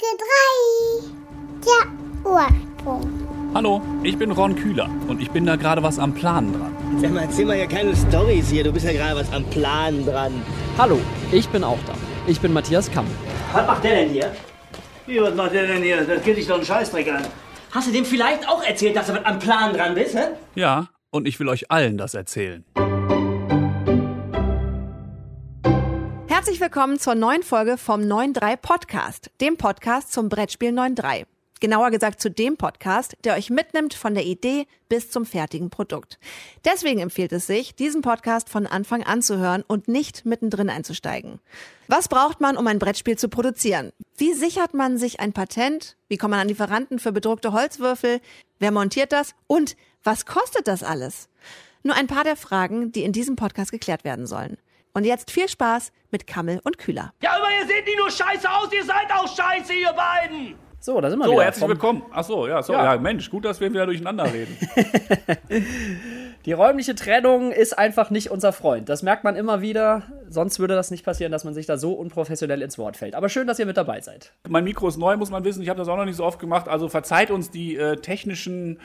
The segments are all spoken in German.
Folge 3. Der Ursprung. Hallo, ich bin Ron Kühler und ich bin da gerade was am Planen dran. Sag mal, erzähl mal ja keine Storys hier. Du bist ja gerade was am Plan dran. Hallo, ich bin auch da. Ich bin Matthias Kamm. Was macht der denn hier? Wie, was macht der denn hier? Das geht dich doch einen Scheißdreck an. Hast du dem vielleicht auch erzählt, dass du was am Plan dran bist, hä? Ja, und ich will euch allen das erzählen. Herzlich willkommen zur neuen Folge vom 9.3 Podcast, dem Podcast zum Brettspiel 9.3. Genauer gesagt zu dem Podcast, der euch mitnimmt von der Idee bis zum fertigen Produkt. Deswegen empfiehlt es sich, diesen Podcast von Anfang an zu hören und nicht mittendrin einzusteigen. Was braucht man, um ein Brettspiel zu produzieren? Wie sichert man sich ein Patent? Wie kommt man an Lieferanten für bedruckte Holzwürfel? Wer montiert das? Und was kostet das alles? Nur ein paar der Fragen, die in diesem Podcast geklärt werden sollen. Und jetzt viel Spaß mit Kammel und Kühler. Ja, aber ihr seht nicht nur scheiße aus, ihr seid auch scheiße, ihr beiden! So, da sind wir So, wieder. herzlich Vom- willkommen. Ach so, ja, so, Ja. ja. Mensch, gut, dass wir wieder durcheinander reden. Die räumliche Trennung ist einfach nicht unser Freund. Das merkt man immer wieder. Sonst würde das nicht passieren, dass man sich da so unprofessionell ins Wort fällt. Aber schön, dass ihr mit dabei seid. mein Mikro ist neu, muss man wissen. Ich habe das auch noch nicht so oft gemacht. Also verzeiht uns die äh, technischen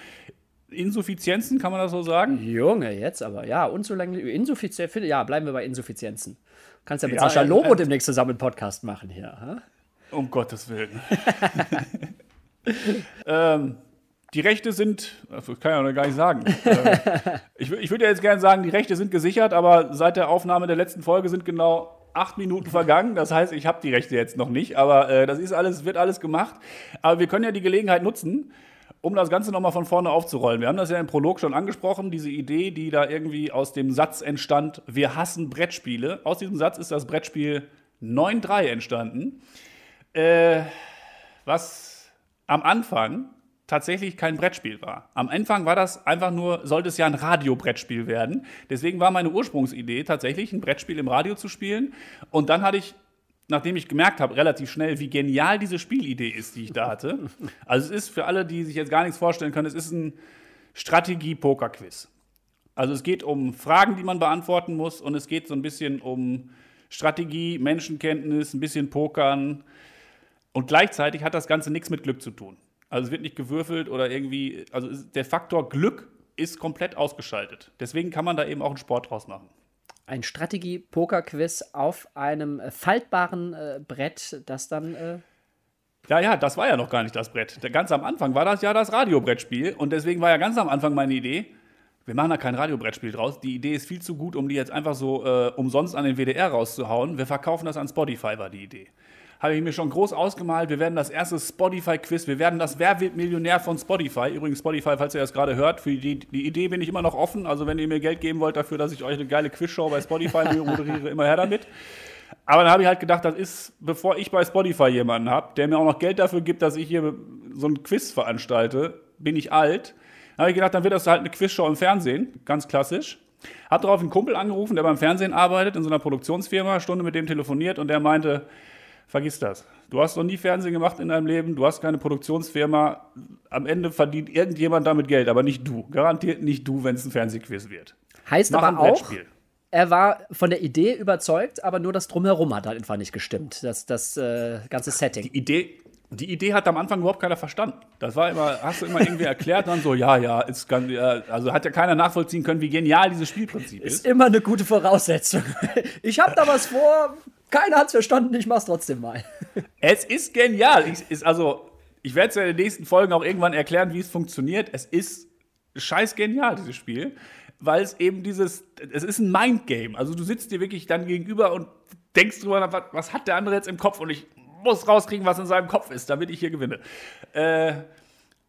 Insuffizienzen, kann man das so sagen? Junge, jetzt aber. Ja, unzulänglich. Insuffizienz. Ja, bleiben wir bei Insuffizienzen. Kannst ja mit Ja, Sascha Lobo ja. demnächst zusammen einen Podcast machen hier. hä? Um Gottes Willen. ähm, die Rechte sind, das kann ich ja noch gar nicht sagen. äh, ich ich würde ja jetzt gerne sagen, die Rechte sind gesichert, aber seit der Aufnahme der letzten Folge sind genau acht Minuten vergangen. Das heißt, ich habe die Rechte jetzt noch nicht, aber äh, das ist alles, wird alles gemacht. Aber wir können ja die Gelegenheit nutzen, um das Ganze nochmal von vorne aufzurollen. Wir haben das ja im Prolog schon angesprochen, diese Idee, die da irgendwie aus dem Satz entstand, wir hassen Brettspiele. Aus diesem Satz ist das Brettspiel 9.3 entstanden äh, was am Anfang tatsächlich kein Brettspiel war. Am Anfang war das einfach nur, sollte es ja ein Radiobrettspiel werden. Deswegen war meine Ursprungsidee tatsächlich, ein Brettspiel im Radio zu spielen. Und dann hatte ich, nachdem ich gemerkt habe, relativ schnell, wie genial diese Spielidee ist, die ich da hatte. Also es ist für alle, die sich jetzt gar nichts vorstellen können, es ist ein Strategie-Poker-Quiz. Also es geht um Fragen, die man beantworten muss und es geht so ein bisschen um Strategie, Menschenkenntnis, ein bisschen Pokern. Und gleichzeitig hat das Ganze nichts mit Glück zu tun. Also es wird nicht gewürfelt oder irgendwie, also der Faktor Glück ist komplett ausgeschaltet. Deswegen kann man da eben auch einen Sport draus machen. Ein Strategie-Poker-Quiz auf einem äh, faltbaren äh, Brett, das dann. Äh, Ja, ja, das war ja noch gar nicht das Brett. Ganz am Anfang war das ja das Radiobrettspiel und deswegen war ja ganz am Anfang meine Idee, wir machen da kein Radiobrettspiel draus. Die Idee ist viel zu gut, um die jetzt einfach so äh, umsonst an den WDR rauszuhauen. Wir verkaufen das an Spotify, war die Idee. Habe ich mir schon groß ausgemalt. Wir werden das erste Spotify-Quiz, wir werden das Wer wird Millionär von Spotify. Übrigens, Spotify, falls ihr das gerade hört, für die, die Idee bin ich immer noch offen. Also, wenn ihr mir Geld geben wollt dafür, dass ich euch eine geile Quizshow bei Spotify moderiere, immer her damit. Aber dann habe ich halt gedacht, das ist, bevor ich bei Spotify jemanden habe, der mir auch noch Geld dafür gibt, dass ich hier so ein Quiz veranstalte, bin ich alt. Dann habe ich gedacht, dann wird das halt eine Quizshow im Fernsehen, ganz klassisch. Hab darauf einen Kumpel angerufen, der beim Fernsehen arbeitet, in so einer Produktionsfirma, Stunde mit dem telefoniert und der meinte, vergiss das. Du hast noch nie Fernsehen gemacht in deinem Leben, du hast keine Produktionsfirma. Am Ende verdient irgendjemand damit Geld, aber nicht du. Garantiert nicht du, wenn es ein Fernsehquiz wird. heißt Mach ein aber auch, er war von der Idee überzeugt, aber nur das Drumherum hat halt einfach nicht gestimmt. Das, das äh, ganze Setting. Die Idee, die Idee hat am Anfang überhaupt keiner verstanden. Das war immer, hast du immer irgendwie erklärt, dann so, ja, ja, ist ganz, ja, also hat ja keiner nachvollziehen können, wie genial dieses Spielprinzip ist. ist immer eine gute Voraussetzung. Ich habe da was vor, keiner hat's verstanden, ich mach's trotzdem mal. Es ist genial. Ich, ist also, ich werde es ja in den nächsten Folgen auch irgendwann erklären, wie es funktioniert. Es ist scheiß genial, dieses Spiel, weil es eben dieses, es ist ein Mindgame. Also du sitzt dir wirklich dann gegenüber und denkst drüber, nach, was, was hat der andere jetzt im Kopf und ich muss rauskriegen, was in seinem Kopf ist, damit ich hier gewinne. Äh,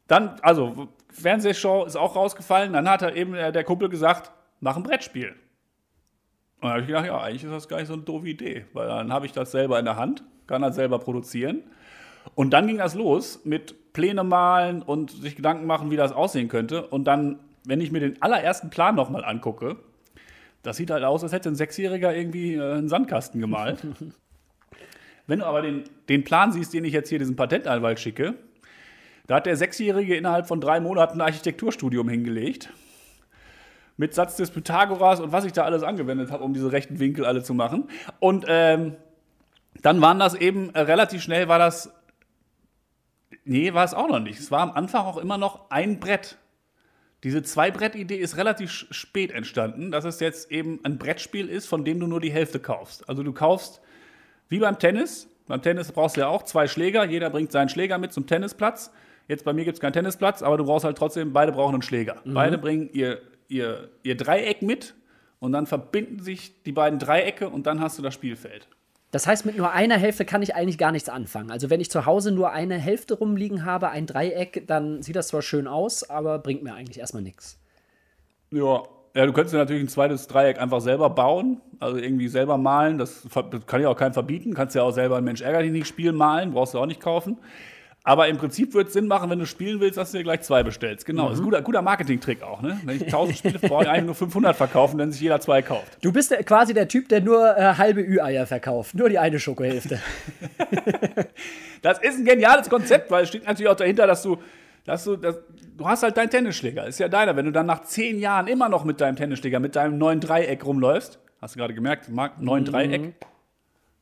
dann, also, Fernsehshow ist auch rausgefallen. Dann hat er eben äh, der Kumpel gesagt, mach ein Brettspiel. Und dann habe ich gedacht, ja, eigentlich ist das gar nicht so eine doofe Idee, weil dann habe ich das selber in der Hand, kann das selber produzieren. Und dann ging das los mit Pläne malen und sich Gedanken machen, wie das aussehen könnte. Und dann, wenn ich mir den allerersten Plan nochmal angucke, das sieht halt aus, als hätte ein Sechsjähriger irgendwie äh, einen Sandkasten gemalt. wenn du aber den, den Plan siehst, den ich jetzt hier diesem Patentanwalt schicke, da hat der Sechsjährige innerhalb von drei Monaten ein Architekturstudium hingelegt. Mit Satz des Pythagoras und was ich da alles angewendet habe, um diese rechten Winkel alle zu machen. Und ähm, dann waren das eben, äh, relativ schnell war das Nee, war es auch noch nicht. Es war am Anfang auch immer noch ein Brett. Diese Zwei-Brett-Idee ist relativ spät entstanden, dass es jetzt eben ein Brettspiel ist, von dem du nur die Hälfte kaufst. Also du kaufst, wie beim Tennis, beim Tennis brauchst du ja auch zwei Schläger, jeder bringt seinen Schläger mit zum Tennisplatz. Jetzt bei mir gibt es keinen Tennisplatz, aber du brauchst halt trotzdem, beide brauchen einen Schläger. Beide bringen ihr, ihr, ihr Dreieck mit und dann verbinden sich die beiden Dreiecke und dann hast du das Spielfeld. Das heißt, mit nur einer Hälfte kann ich eigentlich gar nichts anfangen. Also wenn ich zu Hause nur eine Hälfte rumliegen habe, ein Dreieck, dann sieht das zwar schön aus, aber bringt mir eigentlich erstmal nichts. Ja. Ja, du könntest natürlich ein zweites Dreieck einfach selber bauen, also irgendwie selber malen. Das, kann ja auch keinem verbieten. Kannst ja auch selber ein Mensch ärger dich nicht Spiel malen, brauchst du auch nicht kaufen. Aber im Prinzip würde es Sinn machen, wenn du spielen willst, dass du dir gleich zwei bestellst. Genau, ist ein guter, guter Marketing-Trick auch. Ne? Wenn ich 1000 Spiele brauche ich eigentlich nur 500 verkaufen, wenn sich jeder zwei kauft. Du bist quasi der Typ, der nur äh, halbe Ü-Eier verkauft. Nur die eine Schokohälfte. Das ist ein geniales Konzept, weil es steht natürlich auch dahinter, dass du, dass du, dass, du hast halt deinen Tennisschläger, ist ja deiner. Wenn du dann nach zehn Jahren immer noch mit deinem Tennisschläger, mit deinem neuen Dreieck rumläufst, hast du gerade gemerkt, Marc, neun Dreieck.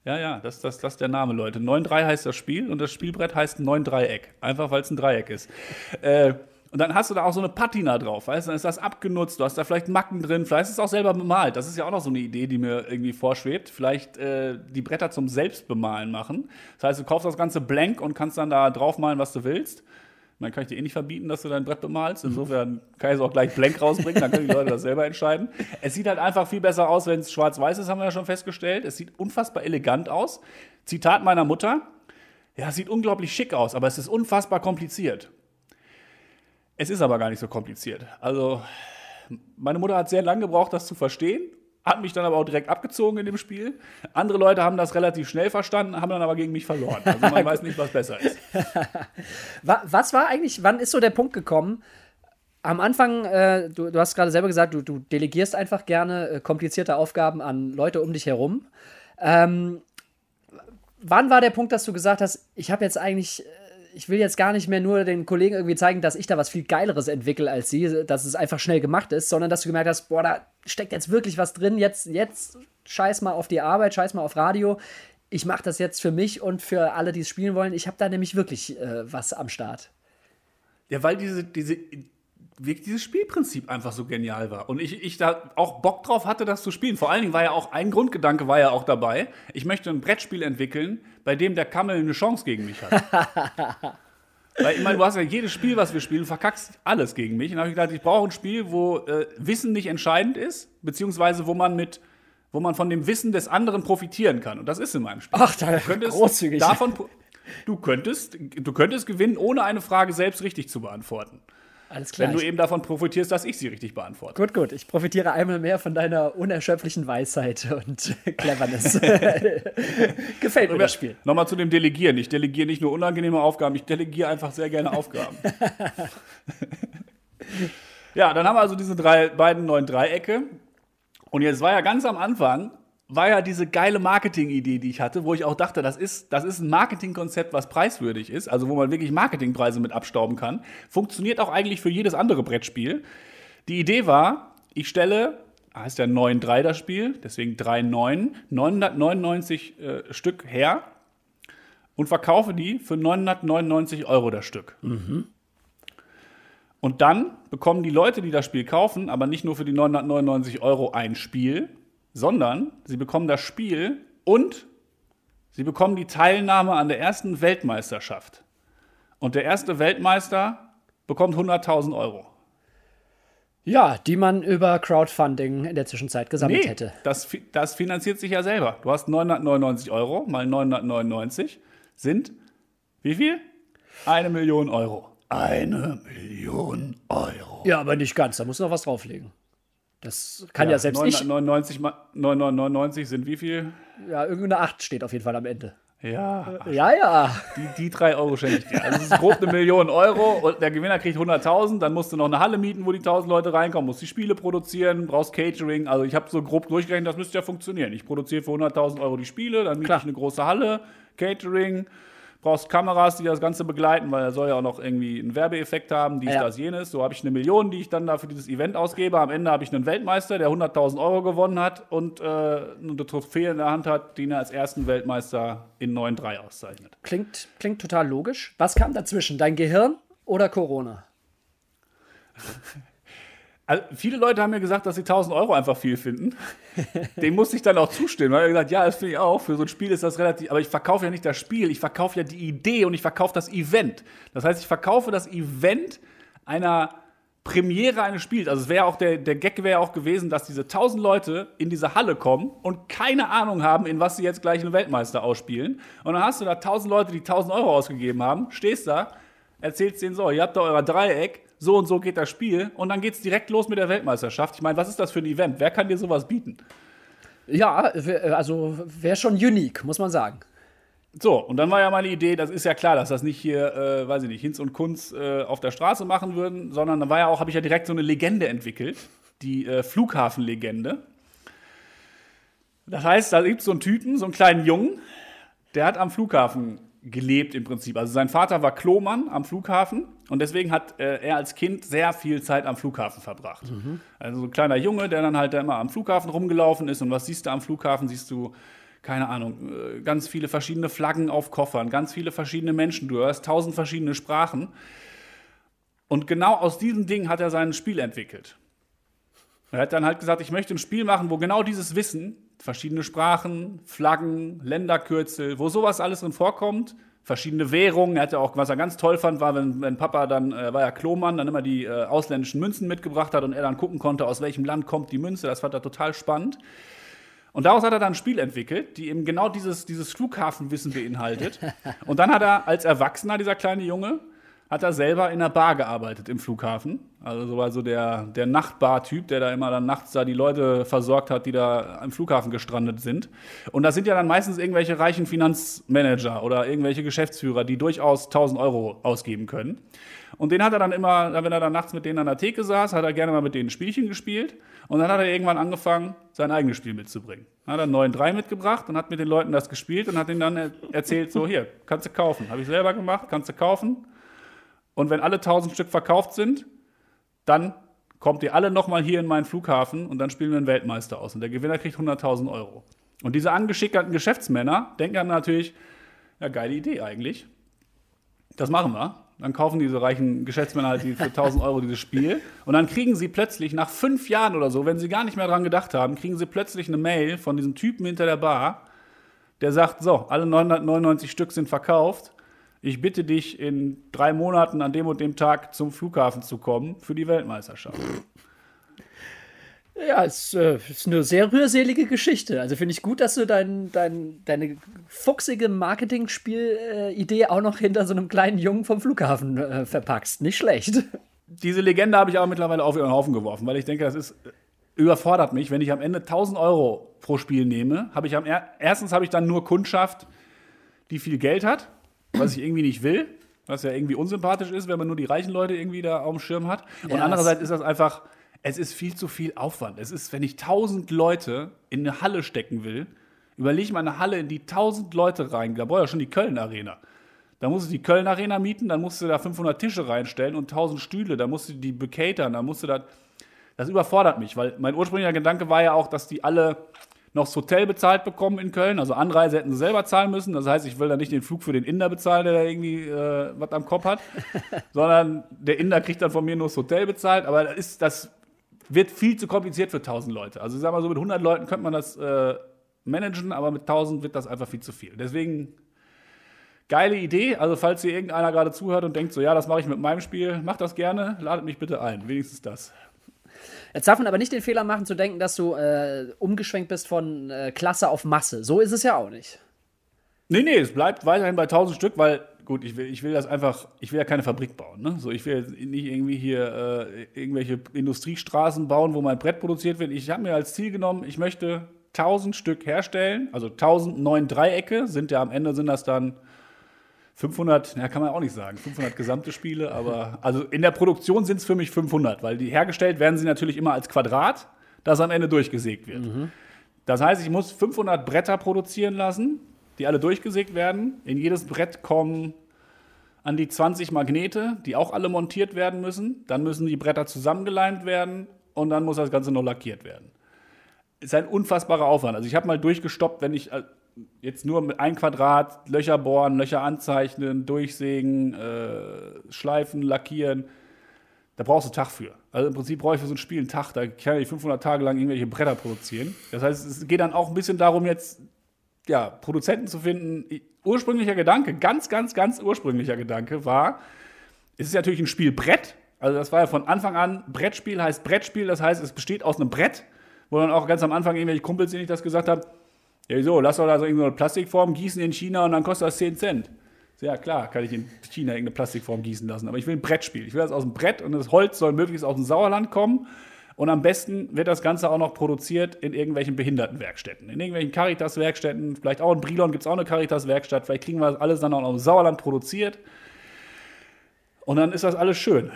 Ja, ja, das, das, das ist der Name, Leute. 9-3 heißt das Spiel und das Spielbrett heißt 9-Dreieck. Einfach weil es ein Dreieck ist. Äh, und dann hast du da auch so eine Patina drauf, weißt du, dann ist das abgenutzt, du hast da vielleicht Macken drin, vielleicht ist es auch selber bemalt. Das ist ja auch noch so eine Idee, die mir irgendwie vorschwebt. Vielleicht äh, die Bretter zum Selbstbemalen machen. Das heißt, du kaufst das Ganze blank und kannst dann da draufmalen, was du willst. Dann kann ich dir eh nicht verbieten, dass du dein Brett bemalst. Insofern kann ich es auch gleich blank rausbringen, dann können die Leute das selber entscheiden. Es sieht halt einfach viel besser aus, wenn es schwarz-weiß ist, haben wir ja schon festgestellt. Es sieht unfassbar elegant aus. Zitat meiner Mutter: Ja, es sieht unglaublich schick aus, aber es ist unfassbar kompliziert. Es ist aber gar nicht so kompliziert. Also, meine Mutter hat sehr lange gebraucht, das zu verstehen, hat mich dann aber auch direkt abgezogen in dem Spiel. Andere Leute haben das relativ schnell verstanden, haben dann aber gegen mich verloren. Also man weiß nicht, was besser ist. Wa- Was war eigentlich, wann ist so der Punkt gekommen? Am Anfang, äh, du, du hast gerade selber gesagt, du, du delegierst einfach gerne äh, komplizierte Aufgaben an Leute um dich herum. Ähm, wann war der Punkt, dass du gesagt hast, ich habe jetzt eigentlich, äh, ich will jetzt gar nicht mehr nur den Kollegen irgendwie zeigen, dass ich da was viel Geileres entwickle als sie, dass es einfach schnell gemacht ist, sondern dass du gemerkt hast, boah, da steckt jetzt wirklich was drin, jetzt, jetzt scheiß mal auf die Arbeit, scheiß mal auf Radio. Ich mache das jetzt für mich und für alle, die es spielen wollen. Ich habe da nämlich wirklich äh, was am Start. Ja, weil diese, diese, wirklich dieses Spielprinzip einfach so genial war. Und ich, ich da auch Bock drauf hatte, das zu spielen. Vor allen Dingen war ja auch ein Grundgedanke war ja auch dabei. Ich möchte ein Brettspiel entwickeln, bei dem der Kammel eine Chance gegen mich hat. Weil, ich meine, du hast ja jedes Spiel, was wir spielen, verkackst alles gegen mich. Und habe ich gedacht, ich brauche ein Spiel, wo äh, Wissen nicht entscheidend ist, beziehungsweise wo man mit wo man von dem Wissen des anderen profitieren kann. Und das ist in meinem Spiel. Ach, da- großzügig. Davon, du, könntest, du könntest gewinnen, ohne eine Frage selbst richtig zu beantworten. Alles klar. Wenn du eben davon profitierst, dass ich sie richtig beantworte. gut, gut. Ich profitiere einmal mehr von deiner unerschöpflichen Weisheit und Cleverness. Gefällt mir das Spiel. Nochmal zu dem Delegieren. Ich delegiere nicht nur unangenehme Aufgaben, ich delegiere einfach sehr gerne Aufgaben. ja, dann haben wir also diese drei, beiden neuen Dreiecke. Und jetzt war ja ganz am Anfang, war ja diese geile Marketing-Idee, die ich hatte, wo ich auch dachte, das ist, das ist ein Marketingkonzept, was preiswürdig ist, also wo man wirklich Marketingpreise mit abstauben kann. Funktioniert auch eigentlich für jedes andere Brettspiel. Die Idee war, ich stelle, heißt ja 9-3 das Spiel, deswegen 3-9, 999 äh, Stück her und verkaufe die für 999 Euro das Stück. Und dann bekommen die Leute, die das Spiel kaufen, aber nicht nur für die 999 Euro ein Spiel, sondern sie bekommen das Spiel und sie bekommen die Teilnahme an der ersten Weltmeisterschaft. Und der erste Weltmeister bekommt 100.000 Euro. Ja, die man über Crowdfunding in der Zwischenzeit gesammelt hätte. das, das finanziert sich ja selber. Du hast 999 Euro mal 999 sind wie viel? Eine Million Euro. Eine Million Euro. Ja, aber nicht ganz. Da muss noch was drauflegen. Das kann ja, selbst ich. 999 mal 999 sind wie viel? Ja, irgendeine 8 steht auf jeden Fall am Ende. Ja, Ja, ja. die, die drei Euro schenke ich dir. Also es ist grob eine Million Euro und der Gewinner kriegt 100.000. Dann musst du noch eine Halle mieten, wo die 1.000 Leute reinkommen, musst die Spiele produzieren, brauchst Catering. Also ich habe so grob durchgerechnet, das müsste ja funktionieren. Ich produziere für 100.000 Euro die Spiele, dann miete Klar. ich eine große Halle, Catering, brauchst Kameras, die das Ganze begleiten, weil er soll ja auch noch irgendwie einen Werbeeffekt haben, dies, Ja. das, jenes. So habe ich eine Million, die ich dann da für dieses Event ausgebe. Am Ende habe ich einen Weltmeister, der 100.000 Euro gewonnen hat und äh, eine Trophäe in der Hand hat, die ihn als ersten Weltmeister in 9-3 auszeichnet. Klingt, klingt total logisch. Was kam dazwischen? Dein Gehirn oder Corona? Also viele Leute haben mir gesagt, dass sie 1000 Euro einfach viel finden. Dem musste ich dann auch zustimmen. Weil er gesagt, ja, das finde ich auch. Für so ein Spiel ist das relativ. Aber ich verkaufe ja nicht das Spiel, ich verkaufe ja die Idee und ich verkaufe das Event. Das heißt, ich verkaufe das Event einer Premiere eines Spiels. Also es wäre auch der, der Gag wäre auch gewesen, dass diese 1000 Leute in diese Halle kommen und keine Ahnung haben, in was sie jetzt gleich einen Weltmeister ausspielen. Und dann hast du da 1000 Leute, die 1000 Euro ausgegeben haben, stehst da, erzählst denen so, ihr habt da euer Dreieck, so und so geht das Spiel und dann geht's direkt los mit der Weltmeisterschaft. Ich meine, was ist das für ein Event? Wer kann dir sowas bieten? Ja, wär- also wäre schon unique, muss man sagen. So, und dann war ja meine Idee, das ist ja klar, dass das nicht hier, äh, weiß ich nicht, Hinz und Kunz äh, auf der Straße machen würden, sondern dann war ja auch, habe ich ja direkt so eine Legende entwickelt, die äh, Flughafenlegende. Das heißt, da gibt es so einen Typen, so einen kleinen Jungen, der hat am Flughafen gelebt im Prinzip. Also sein Vater war Klomann am Flughafen und deswegen hat äh, er als Kind sehr viel Zeit am Flughafen verbracht. Also so ein kleiner Junge, der dann halt da immer am Flughafen rumgelaufen ist und was siehst du am Flughafen? Siehst du, keine Ahnung, äh, ganz viele verschiedene Flaggen auf Koffern, ganz viele verschiedene Menschen, du hörst tausend verschiedene Sprachen. Und genau aus diesem Ding hat er sein Spiel entwickelt. Er hat dann halt gesagt, ich möchte ein Spiel machen, wo genau dieses Wissen, verschiedene Sprachen, Flaggen, Länderkürzel, wo sowas alles drin vorkommt, verschiedene Währungen. Er hatte auch, was er ganz toll fand, war, wenn, wenn Papa dann, äh, war ja Klomann, dann immer die äh, ausländischen Münzen mitgebracht hat und er dann gucken konnte, aus welchem Land kommt die Münze. Das fand er total spannend. Und daraus hat er dann ein Spiel entwickelt, die eben genau dieses, dieses Flughafenwissen beinhaltet. Und dann hat er als Erwachsener, dieser kleine Junge, hat er selber in einer Bar gearbeitet im Flughafen. Also so war so der, der Nachtbar-Typ, der da immer dann nachts da die Leute versorgt hat, die da am Flughafen gestrandet sind. Und das sind ja dann meistens irgendwelche reichen Finanzmanager oder irgendwelche Geschäftsführer, die durchaus 1000 Euro ausgeben können. Und den hat er dann immer, wenn er dann nachts mit denen an der Theke saß, hat er gerne mal mit denen Spielchen gespielt. Und dann hat er irgendwann angefangen, sein eigenes Spiel mitzubringen. Dann hat einen 9-3 mitgebracht und hat mit den Leuten das gespielt und hat ihnen dann er- erzählt, so hier, kannst du kaufen. Habe ich selber gemacht, kannst du kaufen. Und wenn alle 1000 Stück verkauft sind, dann kommt ihr alle nochmal hier in meinen Flughafen und dann spielen wir einen Weltmeister aus. Und der Gewinner kriegt 100.000 Euro. Und diese angeschickten Geschäftsmänner denken dann natürlich, ja, geile Idee eigentlich. Das machen wir. Dann kaufen diese reichen Geschäftsmänner halt die für 1000 Euro dieses Spiel. Und dann kriegen sie plötzlich, nach fünf Jahren oder so, wenn sie gar nicht mehr dran gedacht haben, kriegen sie plötzlich eine Mail von diesem Typen hinter der Bar, der sagt, so, alle 999 Stück sind verkauft. Ich bitte dich, in drei Monaten an dem und dem Tag zum Flughafen zu kommen für die Weltmeisterschaft. Ja, es äh, ist eine sehr rührselige Geschichte. Also finde ich gut, dass du dein, dein, deine fuchsige Marketing-Spiel-Idee auch noch hinter so einem kleinen Jungen vom Flughafen äh, verpackst. Nicht schlecht. Diese Legende habe ich aber mittlerweile auf ihren Haufen geworfen, weil ich denke, das ist überfordert mich. Wenn ich am Ende 1000 Euro pro Spiel nehme, habe ich am er erstens habe ich dann nur Kundschaft, die viel Geld hat, was ich irgendwie nicht will, was ja irgendwie unsympathisch ist, wenn man nur die reichen Leute irgendwie da auf dem Schirm hat. Und Ja, andererseits ist das einfach, es ist viel zu viel Aufwand. Es ist, wenn ich 1000 Leute in eine Halle stecken will, überlege mal eine Halle, in die 1000 Leute rein, da brauche ich ja schon die Köln Arena. Da musst du die Köln Arena mieten, dann musst du da 500 Tische reinstellen und 1000 Stühle, da musst du die becatern, da musst du da. Das überfordert mich, weil mein ursprünglicher Gedanke war ja auch, dass die alle noch das Hotel bezahlt bekommen in Köln. Also Anreise hätten sie selber zahlen müssen. Das heißt, ich will da nicht den Flug für den Inder bezahlen, der da irgendwie äh, was am Kopf hat, sondern der Inder kriegt dann von mir nur das Hotel bezahlt. Aber das, ist, das wird viel zu kompliziert für 1000 Leute. Also ich sag mal so, mit 100 Leuten könnte man das äh, managen, aber mit 1000 wird das einfach viel zu viel. Deswegen geile Idee. Also falls hier irgendeiner gerade zuhört und denkt so, ja, das mache ich mit meinem Spiel, macht das gerne, ladet mich bitte ein. Wenigstens das. Jetzt darf man aber nicht den Fehler machen, zu denken, dass du äh, umgeschwenkt bist von äh, Klasse auf Masse. So ist es ja auch nicht. Nee, nee, es bleibt weiterhin bei 1000 Stück, weil, gut, ich will, ich will das einfach, ich will ja keine Fabrik bauen. Ne? So, ich will nicht irgendwie hier äh, irgendwelche Industriestraßen bauen, wo mein Brett produziert wird. Ich habe mir als Ziel genommen, ich möchte 1000 Stück herstellen, also 1000 neun Dreiecke, sind ja am Ende sind das dann 500, ja, kann man auch nicht sagen, 500 gesamte Spiele, aber also in der Produktion sind es für mich 500, weil die hergestellt werden sie natürlich immer als Quadrat, das am Ende durchgesägt wird. Das heißt, ich muss 500 Bretter produzieren lassen die alle durchgesägt werden. In jedes Brett kommen an die 20 Magnete, die auch alle montiert werden müssen. Dann müssen die Bretter zusammengeleimt werden und dann muss das Ganze noch lackiert werden. Ist ein unfassbarer Aufwand. Also ich habe mal durchgestoppt, wenn ich äh, jetzt nur mit ein Quadrat Löcher bohren, Löcher anzeichnen, durchsägen, äh, schleifen, lackieren. Da brauchst du einen Tag für. Also im Prinzip brauche ich für so ein Spiel einen Tag. Da kann ich 500 Tage lang irgendwelche Bretter produzieren. Das heißt, es geht dann auch ein bisschen darum, jetzt ja, Produzenten zu finden. Ursprünglicher Gedanke, ganz, ganz, ganz ursprünglicher Gedanke war, es ist natürlich ein Spiel Brett. Also das war ja von Anfang an, Brettspiel heißt Brettspiel, das heißt, es besteht aus einem Brett, wo dann auch ganz am Anfang irgendwelche Kumpels, denen ich das gesagt habe, ja so, lass doch da so irgendeine Plastikform gießen in China und dann kostet das 10 Cent. Ja klar, kann ich in China irgendeine Plastikform gießen lassen, aber ich will ein Brettspiel. Ich will das aus dem Brett und das Holz soll möglichst aus dem Sauerland kommen und am besten wird das Ganze auch noch produziert in irgendwelchen Behindertenwerkstätten. In irgendwelchen Caritas-Werkstätten, vielleicht auch in Brilon gibt es auch eine Caritas-Werkstatt. Vielleicht kriegen wir das alles dann auch noch im Sauerland produziert. Und dann ist das alles schön.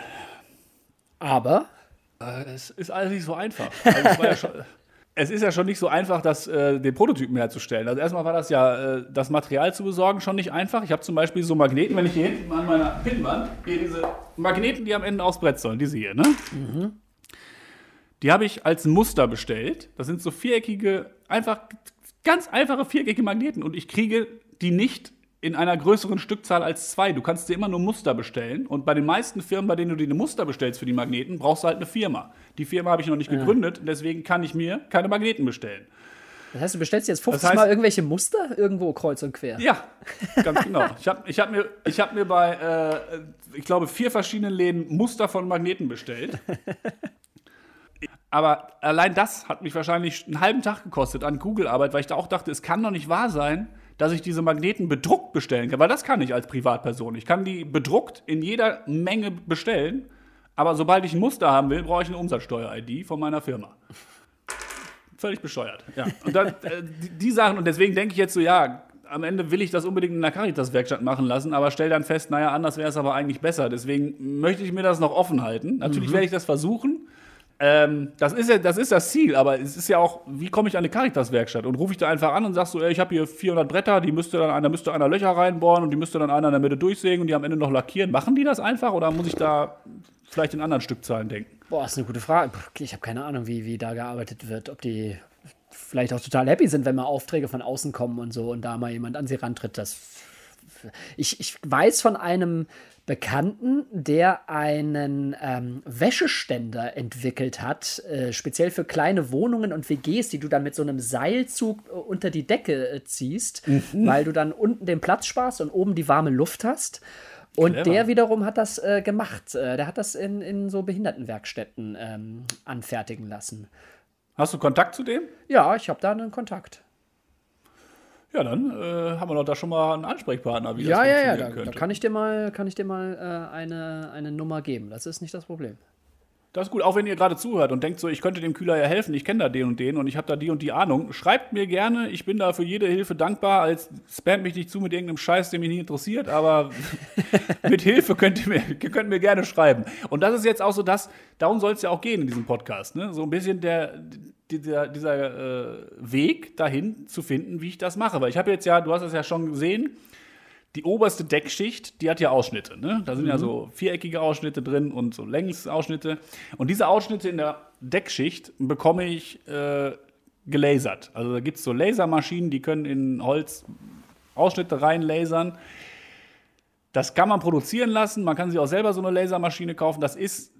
Aber Äh, Es ist alles nicht so einfach. Also es, war ja schon, es ist ja schon nicht so einfach, das, äh, den Prototypen herzustellen. Also erstmal war das ja, äh, das Material zu besorgen, schon nicht einfach. Ich habe zum Beispiel so Magneten, wenn ich hier hinten an meiner Pinnwand, hier diese Magneten, die am Ende aufs Brett sollen, diese hier, ne? Die habe ich als Muster bestellt. Das sind so viereckige, einfach ganz einfache viereckige Magneten und ich kriege die nicht in einer größeren Stückzahl als zwei. Du kannst dir immer nur Muster bestellen und bei den meisten Firmen, bei denen du dir eine Muster bestellst für die Magneten, brauchst du halt eine Firma. Die Firma habe ich noch nicht gegründet, deswegen kann ich mir keine Magneten bestellen. das heißt, du bestellst jetzt 50 Das heißt- Mal irgendwelche Muster irgendwo kreuz und quer. Ja, ganz genau. Ich habe ich hab mir, ich hab mir bei, äh, ich glaube, vier verschiedenen Läden Muster von Magneten bestellt. Aber allein das hat mich wahrscheinlich einen halben Tag gekostet an Google-Arbeit, weil ich da auch dachte, es kann doch nicht wahr sein, dass ich diese Magneten bedruckt bestellen kann. Weil das kann ich als Privatperson. Ich kann die bedruckt in jeder Menge bestellen. Aber sobald ich ein Muster haben will, brauche ich eine Umsatzsteuer-ID von meiner Firma. Völlig bescheuert. Ja. Und dann, äh, die, die Sachen, und deswegen denke ich jetzt so, ja, am Ende will ich das unbedingt in der Caritas-Werkstatt machen lassen, aber stell dann fest, naja, anders wäre es aber eigentlich besser. Deswegen möchte ich mir das noch offen halten. Natürlich werde ich das versuchen. Ähm, das, ist ja, das ist das Ziel, aber es ist ja auch, wie komme ich an eine Caritas-Werkstatt? Und rufe ich da einfach an und sag so, ey, ich habe hier 400 Bretter, die müsste dann einer, müsste einer Löcher reinbohren und die müsste dann einer in der Mitte durchsägen und die am Ende noch lackieren. Machen die das einfach oder muss ich da vielleicht in anderen Stückzahlen denken? Boah, ist eine gute Frage. Ich habe keine Ahnung, wie, wie da gearbeitet wird. Ob die vielleicht auch total happy sind, wenn mal Aufträge von außen kommen und so und da mal jemand an sie rantritt. Das ich, ich weiß von einem Bekannten, der einen ähm, Wäscheständer entwickelt hat, äh, speziell für kleine Wohnungen und WGs, die du dann mit so einem Seilzug äh, unter die Decke äh, ziehst, weil du dann unten den Platz sparst und oben die warme Luft hast. Und Clever. der wiederum hat das äh, gemacht. Äh, der hat das in, in so Behindertenwerkstätten ähm, anfertigen lassen. Hast du Kontakt zu dem? Ja, ich habe da einen Kontakt. Ja, dann äh, haben wir doch da schon mal einen Ansprechpartner, wie Ja, das ja, ja, funktionieren da, da könnte. kann ich dir mal, kann ich dir mal äh, eine, eine Nummer geben. Das ist nicht das Problem. Das ist gut, auch wenn ihr gerade zuhört und denkt so, ich könnte dem Kühler ja helfen, ich kenne da den und den und ich habe da die und die Ahnung. Schreibt mir gerne, ich bin da für jede Hilfe dankbar. Als spamt mich nicht zu mit irgendeinem Scheiß, der mich nicht interessiert, aber mit Hilfe könnt ihr, mir, ihr könnt mir gerne schreiben. Und das ist jetzt auch so das, darum soll es ja auch gehen in diesem Podcast. Ne? So ein bisschen der, dieser, dieser äh, Weg dahin zu finden, wie ich das mache. Weil ich habe jetzt ja, du hast es ja schon gesehen, die oberste Deckschicht, die hat ja Ausschnitte. Ne? Da sind ja so viereckige Ausschnitte drin und so Längsausschnitte. Und diese Ausschnitte in der Deckschicht bekomme ich äh, gelasert. Also da gibt es so Lasermaschinen, die können in Holz Ausschnitte reinlasern. Das kann man produzieren lassen. Man kann sich auch selber so eine Lasermaschine kaufen. Das ist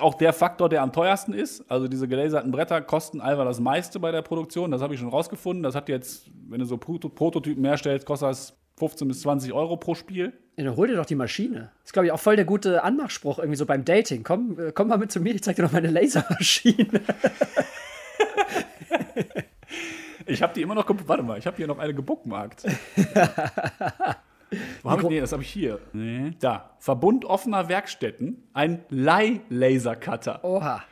auch der Faktor, der am teuersten ist. Also diese gelaserten Bretter kosten einfach das meiste bei der Produktion. Das habe ich schon rausgefunden. Das hat jetzt, wenn du so Proto Prototypen herstellst, kostet das 15 bis 20 Euro pro Spiel. Ja, dann hol dir doch die Maschine. Das ist, glaube ich, auch voll der gute Anmachspruch irgendwie so beim Dating. Komm, äh, komm mal mit zu mir, ich zeig dir noch meine Lasermaschine. Ich habe die immer noch, warte mal, ich habe hier noch eine gebookmarkt. Wo habe ich, nee, das habe ich hier. Nee. Da, Verbund offener Werkstätten, ein Leih-Laser-Cutter. Oha.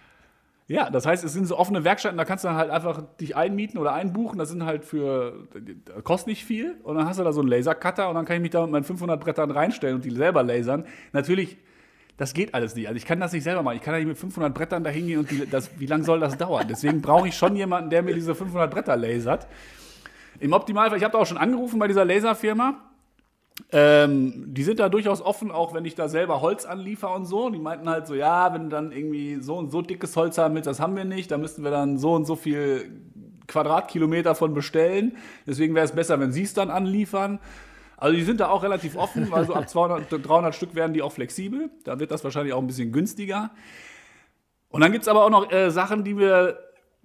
Ja, das heißt, es sind so offene Werkstätten, da kannst du dann halt einfach dich einmieten oder einbuchen. Das sind halt für, das kostet nicht viel. Und dann hast du da so einen Lasercutter und dann kann ich mich da mit meinen 500 Brettern reinstellen und die selber lasern. Natürlich, das geht alles nicht. Also ich kann das nicht selber machen. Ich kann ja nicht mit 500 Brettern da hingehen und die, das, wie lange soll das dauern? Deswegen brauche ich schon jemanden, der mir diese 500 Bretter lasert. Im Optimalfall, ich habe da auch schon angerufen bei dieser Laserfirma. Ähm, die sind da durchaus offen, auch wenn ich da selber Holz anliefer und so. Die meinten halt so, ja, wenn du dann irgendwie so und so dickes Holz haben willst, das haben wir nicht, da müssten wir dann so und so viel Quadratkilometer von bestellen. Deswegen wäre es besser, wenn sie es dann anliefern. Also die sind da auch relativ offen, weil so ab 200, 300 Stück werden die auch flexibel. Da wird das wahrscheinlich auch ein bisschen günstiger. Und dann gibt es aber auch noch äh, Sachen, die wir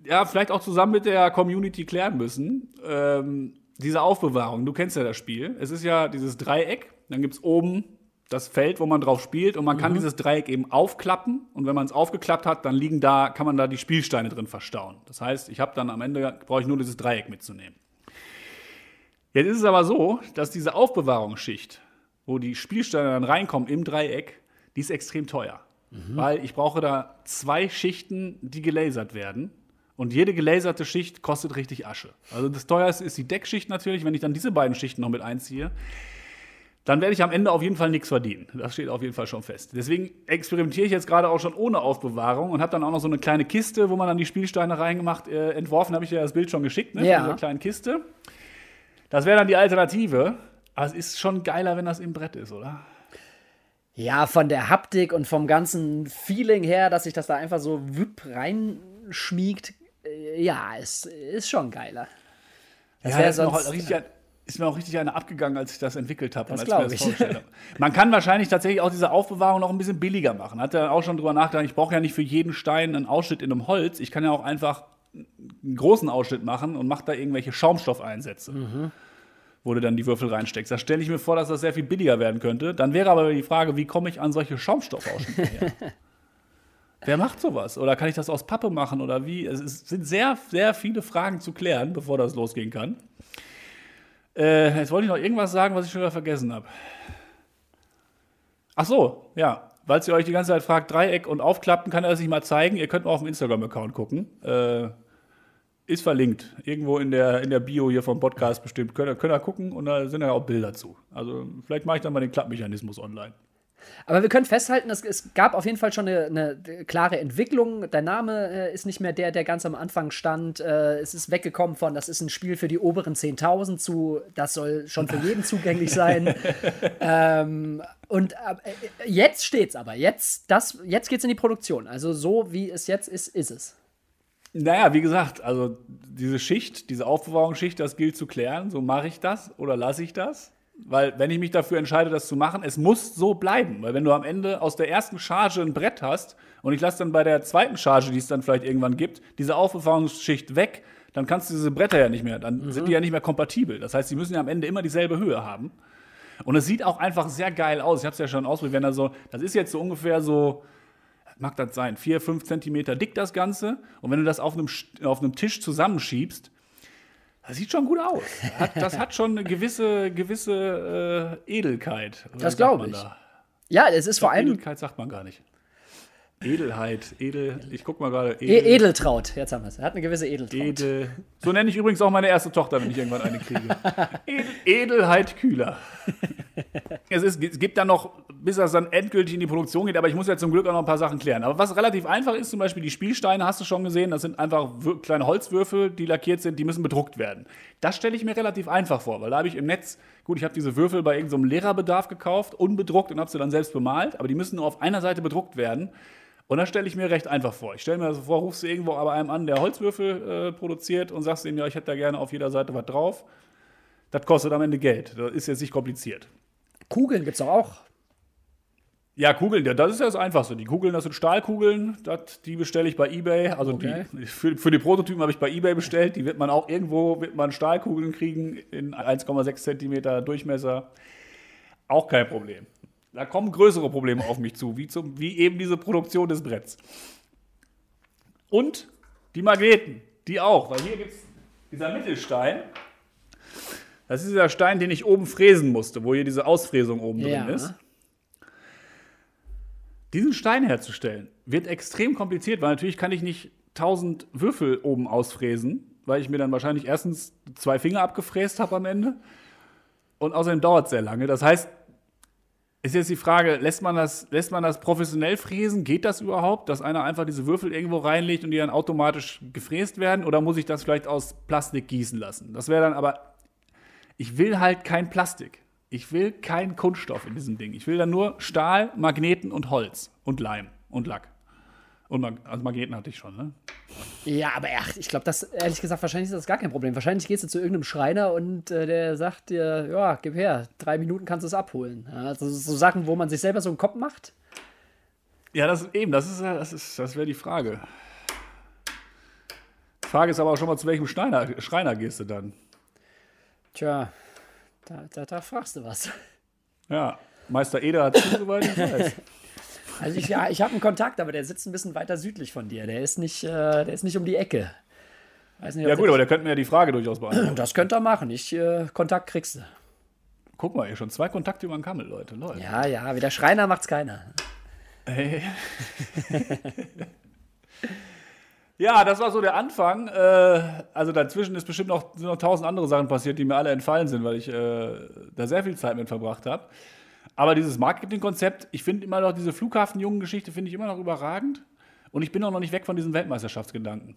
ja vielleicht auch zusammen mit der Community klären müssen. Ähm, diese Aufbewahrung, du kennst ja das Spiel. Es ist ja dieses Dreieck, dann gibt es oben das Feld, wo man drauf spielt und man kann dieses Dreieck eben aufklappen und wenn man es aufgeklappt hat, dann liegen da, kann man da die Spielsteine drin verstauen. Das heißt, ich habe dann am Ende brauche ich nur dieses Dreieck mitzunehmen. Jetzt ist es aber so, dass diese Aufbewahrungsschicht, wo die Spielsteine dann reinkommen im Dreieck, die ist extrem teuer. Weil ich brauche da zwei Schichten, die gelasert werden. Und jede gelaserte Schicht kostet richtig Asche. Also das teuerste ist die Deckschicht natürlich. Wenn ich dann diese beiden Schichten noch mit einziehe, dann werde ich am Ende auf jeden Fall nichts verdienen. Das steht auf jeden Fall schon fest. Deswegen experimentiere ich jetzt gerade auch schon ohne Aufbewahrung und habe dann auch noch so eine kleine Kiste, wo man dann die Spielsteine reingemacht, äh, entworfen, habe ich dir das Bild schon geschickt, ne? Ja. Von dieser kleinen Kiste. Das wäre dann die Alternative. Aber es ist schon geiler, wenn das im Brett ist, oder? Ja, von der Haptik und vom ganzen Feeling her, dass sich das da einfach so wüpp reinschmiegt, ja, es ist schon geiler. Das Ja, wär ist, mir auch sonst- richtig, ist mir auch richtig eine abgegangen, als ich das entwickelt habe. Das und als ich ich. mir das vorgestellt habe. Man kann wahrscheinlich tatsächlich auch diese Aufbewahrung noch ein bisschen billiger machen. Hat er auch schon drüber nachgedacht, ich brauche ja nicht für jeden Stein einen Ausschnitt in einem Holz. Ich kann ja auch einfach einen großen Ausschnitt machen und mache da irgendwelche Schaumstoffeinsätze, wo du dann die Würfel reinsteckst. Da stelle ich mir vor, dass das sehr viel billiger werden könnte. Dann wäre aber die Frage, wie komme ich an solche Schaumstoffausschnitte her? Wer macht sowas? Oder kann ich das aus Pappe machen? Oder wie? Es sind sehr, sehr viele Fragen zu klären, bevor das losgehen kann. Äh, jetzt wollte ich noch irgendwas sagen, was ich schon wieder vergessen habe. Ach so, ja. Weil ihr euch die ganze Zeit fragt, Dreieck und Aufklappen, kann er das nicht mal zeigen. Ihr könnt mal auf dem Instagram-Account gucken. Äh, ist verlinkt. Irgendwo in der, in der Bio hier vom Podcast bestimmt. Könnt könnt ihr gucken und da sind ja auch Bilder zu. Also vielleicht mache ich dann mal den Klappmechanismus online. Aber wir können festhalten, es, es gab auf jeden Fall schon eine, eine klare Entwicklung. Der Name äh, ist nicht mehr der, der ganz am Anfang stand. Äh, es ist weggekommen von, das ist ein Spiel für die oberen 10.000 zu, das soll schon für jeden zugänglich sein. ähm, und äh, jetzt steht's aber. Jetzt, das, jetzt geht's in die Produktion. Also so wie es jetzt ist, ist es. Naja, wie gesagt, also diese Schicht, diese Aufbewahrungsschicht, das gilt zu klären. So mache ich das oder lasse ich das? Weil, wenn ich mich dafür entscheide, das zu machen, es muss so bleiben. Weil, wenn du am Ende aus der ersten Charge ein Brett hast und ich lasse dann bei der zweiten Charge, die es dann vielleicht irgendwann gibt, diese Aufbewahrungsschicht weg, dann kannst du diese Bretter ja nicht mehr, dann sind die ja nicht mehr kompatibel. Das heißt, die müssen ja am Ende immer dieselbe Höhe haben. Und es sieht auch einfach sehr geil aus. Ich habe es ja schon ausprobiert, wenn da so, das ist jetzt so ungefähr so, mag das sein, vier, fünf Zentimeter dick das Ganze. Und wenn du das auf einem, auf einem Tisch zusammenschiebst, das sieht schon gut aus. Hat, das hat schon eine gewisse, gewisse äh, Edelkeit. Das sagt glaub man ich. da? Ja, es ist vor allem Edelkeit sagt man gar nicht. Edelheit, edel, ich guck mal gerade. e Edeltraut. Jetzt haben wir es. Er hat eine gewisse Edeltraut. Edel. So nenne ich übrigens auch meine erste Tochter, wenn ich irgendwann eine kriege. Edel, Edelheit Kühler. Es, ist, es gibt dann noch, bis das dann endgültig in die Produktion geht, aber ich muss ja zum Glück auch noch ein paar Sachen klären. Aber was relativ einfach ist, zum Beispiel die Spielsteine, hast du schon gesehen, das sind einfach kleine Holzwürfel, die lackiert sind, die müssen bedruckt werden. Das stelle ich mir relativ einfach vor, weil da habe ich im Netz, gut, ich habe diese Würfel bei irgendeinem Lehrerbedarf gekauft, unbedruckt und habe sie dann selbst bemalt, aber die müssen nur auf einer Seite bedruckt werden. Und das stelle ich mir recht einfach vor. Ich stelle mir das vor, rufst du irgendwo bei einem an, der Holzwürfel äh, produziert und sagst ihm, ja, ich hätte da gerne auf jeder Seite was drauf. Das kostet am Ende Geld. Das ist jetzt nicht kompliziert. Kugeln gibt's doch auch. Ja, Kugeln, ja, das ist ja das Einfachste. Die Kugeln, das sind Stahlkugeln, das, die bestelle ich bei Ebay. Also Okay. die, für, für die Prototypen habe ich bei Ebay bestellt. Die wird man auch irgendwo, wird man Stahlkugeln kriegen in 1,6 Zentimeter Durchmesser. Auch kein Problem. Da kommen größere Probleme auf mich zu, wie, zum, wie eben diese Produktion des Bretts. Und die Magneten, die auch, weil hier gibt es dieser Mittelstein. Das ist dieser Stein, den ich oben fräsen musste, wo hier diese Ausfräsung oben Ja. drin ist. Diesen Stein herzustellen wird extrem kompliziert, weil natürlich kann ich nicht 1000 Würfel oben ausfräsen, weil ich mir dann wahrscheinlich erstens zwei Finger abgefräst habe am Ende und außerdem dauert es sehr lange. Das heißt, Ist jetzt die Frage, lässt man, das, lässt man das professionell fräsen? Geht das überhaupt, dass einer einfach diese Würfel irgendwo reinlegt und die dann automatisch gefräst werden? Oder muss ich das vielleicht aus Plastik gießen lassen? Das wäre dann aber, ich will halt kein Plastik. Ich will keinen Kunststoff in diesem Ding. Ich will dann nur Stahl, Magneten und Holz und Leim und Lack. Und Mag also Magneten hatte ich schon, ne? Ja, aber ach, ich glaube, das, ehrlich gesagt, wahrscheinlich ist das gar kein Problem. Wahrscheinlich gehst du zu irgendeinem Schreiner und äh, der sagt dir, ja, gib her, drei Minuten kannst du es abholen. Ja, also so Sachen, wo man sich selber so einen Kopf macht. Ja, das eben, das ist, das ist, das wäre die Frage. Die Frage ist aber auch schon mal, zu welchem Schreiner, Schreiner gehst du dann? Tja, da, da, da fragst du was. Ja, Meister Eder hat zu, soweit ich weiß. Also ich, ja, ich habe einen Kontakt, aber der sitzt ein bisschen weiter südlich von dir. Der ist nicht, äh, der ist nicht um die Ecke. Nicht, Ja gut, aber der könnte mir ja die Frage durchaus beantworten. das könnte er machen. Ich, äh, Kontakt kriegst du. Guck mal, ihr schon zwei Kontakte über den Kammel, Leute. Leute. Ja, ja, wie der Schreiner macht's keiner. Ja, das war so der Anfang. Äh, also dazwischen ist bestimmt noch, sind noch tausend andere Sachen passiert, die mir alle entfallen sind, weil ich äh, da sehr viel Zeit mit verbracht habe. Aber dieses Marketingkonzept, ich finde immer noch diese Flughafenjungen-Geschichte, finde ich immer noch überragend. Und ich bin auch noch nicht weg von diesen Weltmeisterschaftsgedanken.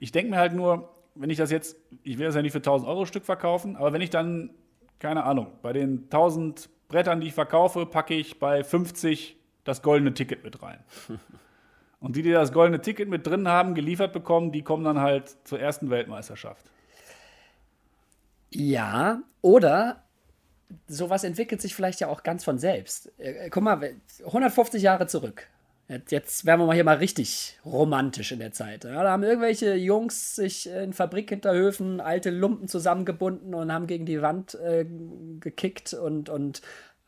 Ich denke mir halt nur, wenn ich das jetzt, ich will das ja nicht für 1000 Euro Stück verkaufen, aber wenn ich dann, keine Ahnung, bei den 1000 Brettern, die ich verkaufe, packe ich bei 50 das goldene Ticket mit rein. Und die, die das goldene Ticket mit drin haben, geliefert bekommen, die kommen dann halt zur ersten Weltmeisterschaft. Ja, oder sowas entwickelt sich vielleicht ja auch ganz von selbst. Äh, guck mal, 150 Jahre zurück. Jetzt- wären wir mal hier mal richtig romantisch in der Zeit. Ja, da haben irgendwelche Jungs sich in Fabrikhinterhöfen alte Lumpen zusammengebunden und haben gegen die Wand äh, gekickt und, und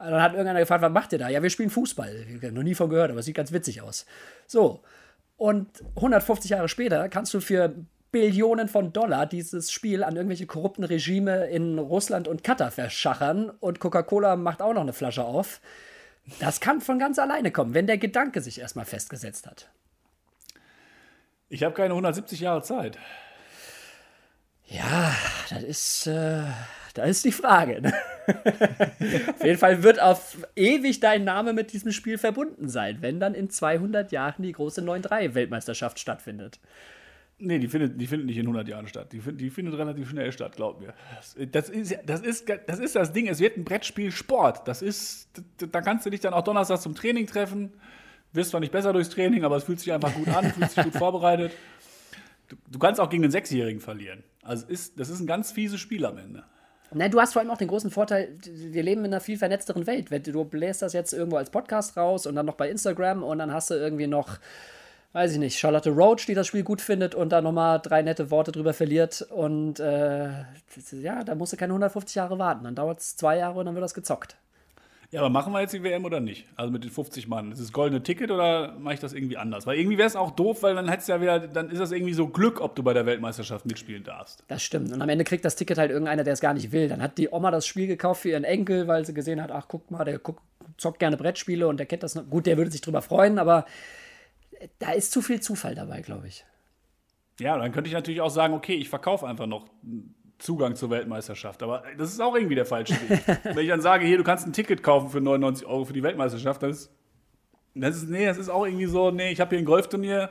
dann hat irgendeiner gefragt, was macht ihr da? Ja, wir spielen Fußball. Ich noch nie von gehört, aber es sieht ganz witzig aus. So. Und 150 Jahre später kannst du für Billionen von Dollar dieses Spiel an irgendwelche korrupten Regime in Russland und Katar verschachern und Coca-Cola macht auch noch eine Flasche auf. Das kann von ganz alleine kommen, wenn der Gedanke sich erstmal festgesetzt hat. Ich habe keine 170 Jahre Zeit. Ja, das ist, äh, das ist die Frage. Ne? auf jeden Fall wird auf ewig dein Name mit diesem Spiel verbunden sein, wenn dann in 200 Jahren die große 9-3-Weltmeisterschaft stattfindet. Nee, die findet, die findet nicht in 100 Jahren statt. Die, find, die findet relativ schnell statt, glaub mir. Das ist, das, ist, das ist das Ding. Es wird ein Brettspiel Sport. Das ist, da kannst du dich dann auch Donnerstag zum Training treffen. Wirst zwar nicht besser durchs Training, aber es fühlt sich einfach gut an, fühlt sich gut vorbereitet. Du, du kannst auch gegen einen Sechsjährigen verlieren. Also ist, das ist ein ganz fieses Spiel am Ende. Na, du hast vor allem auch den großen Vorteil, wir leben in einer viel vernetzteren Welt. Du bläst das jetzt irgendwo als Podcast raus und dann noch bei Instagram und dann hast du irgendwie noch, weiß ich nicht, Charlotte Roach, die das Spiel gut findet und da nochmal drei nette Worte drüber verliert. Und äh, ja, da musst du keine 150 Jahre warten. Dann dauert es zwei Jahre und dann wird das gezockt. Ja, aber machen wir jetzt die WM oder nicht? Also mit den 50 Mann. Ist das goldene Ticket oder mache ich das irgendwie anders? Weil irgendwie wäre es auch doof, weil dann hättest ja wieder, dann ist das irgendwie so Glück, ob du bei der Weltmeisterschaft mitspielen darfst. Das stimmt. Und am Ende kriegt das Ticket halt irgendeiner, der es gar nicht will. Dann hat die Oma das Spiel gekauft für ihren Enkel, weil sie gesehen hat, ach guck mal, der guck, zockt gerne Brettspiele und der kennt das noch. Gut, der würde sich drüber freuen, aber da ist zu viel Zufall dabei, glaube ich. Ja, dann könnte ich natürlich auch sagen, okay, ich verkaufe einfach noch Zugang zur Weltmeisterschaft. Aber das ist auch irgendwie der falsche Weg. Wenn ich dann sage, hier, du kannst ein Ticket kaufen für 99 Euro für die Weltmeisterschaft, das ist, das ist nee, das ist auch irgendwie so, nee, ich habe hier ein Golfturnier,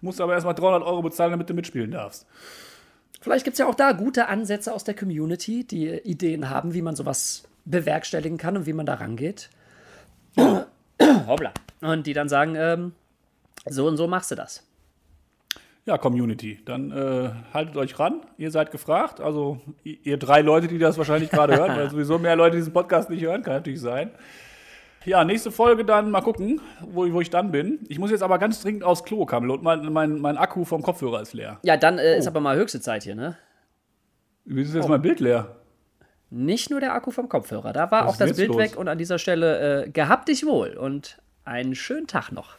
musst aber erstmal 300 Euro bezahlen, damit du mitspielen darfst. Vielleicht gibt es ja auch da gute Ansätze aus der Community, die Ideen haben, wie man sowas bewerkstelligen kann und wie man da rangeht. Hoppla. Und die dann sagen, ähm, so und so machst du das. Ja, Community, dann äh, haltet euch ran. Ihr seid gefragt. Also ihr drei Leute, die das wahrscheinlich gerade hören, weil sowieso mehr Leute diesen Podcast nicht hören, kann natürlich sein. Ja, nächste Folge dann mal gucken, wo, ich- wo ich dann bin. Ich muss jetzt aber ganz dringend aufs Klo, Kamel, und mein, mein, mein Akku vom Kopfhörer ist leer. Ja, dann äh, ist aber mal höchste Zeit hier, ne? Wie ist jetzt mein Bild leer? Nicht nur der Akku vom Kopfhörer. Da war Was auch das Bild los? weg und an dieser Stelle äh, gehabt dich wohl und einen schönen Tag noch.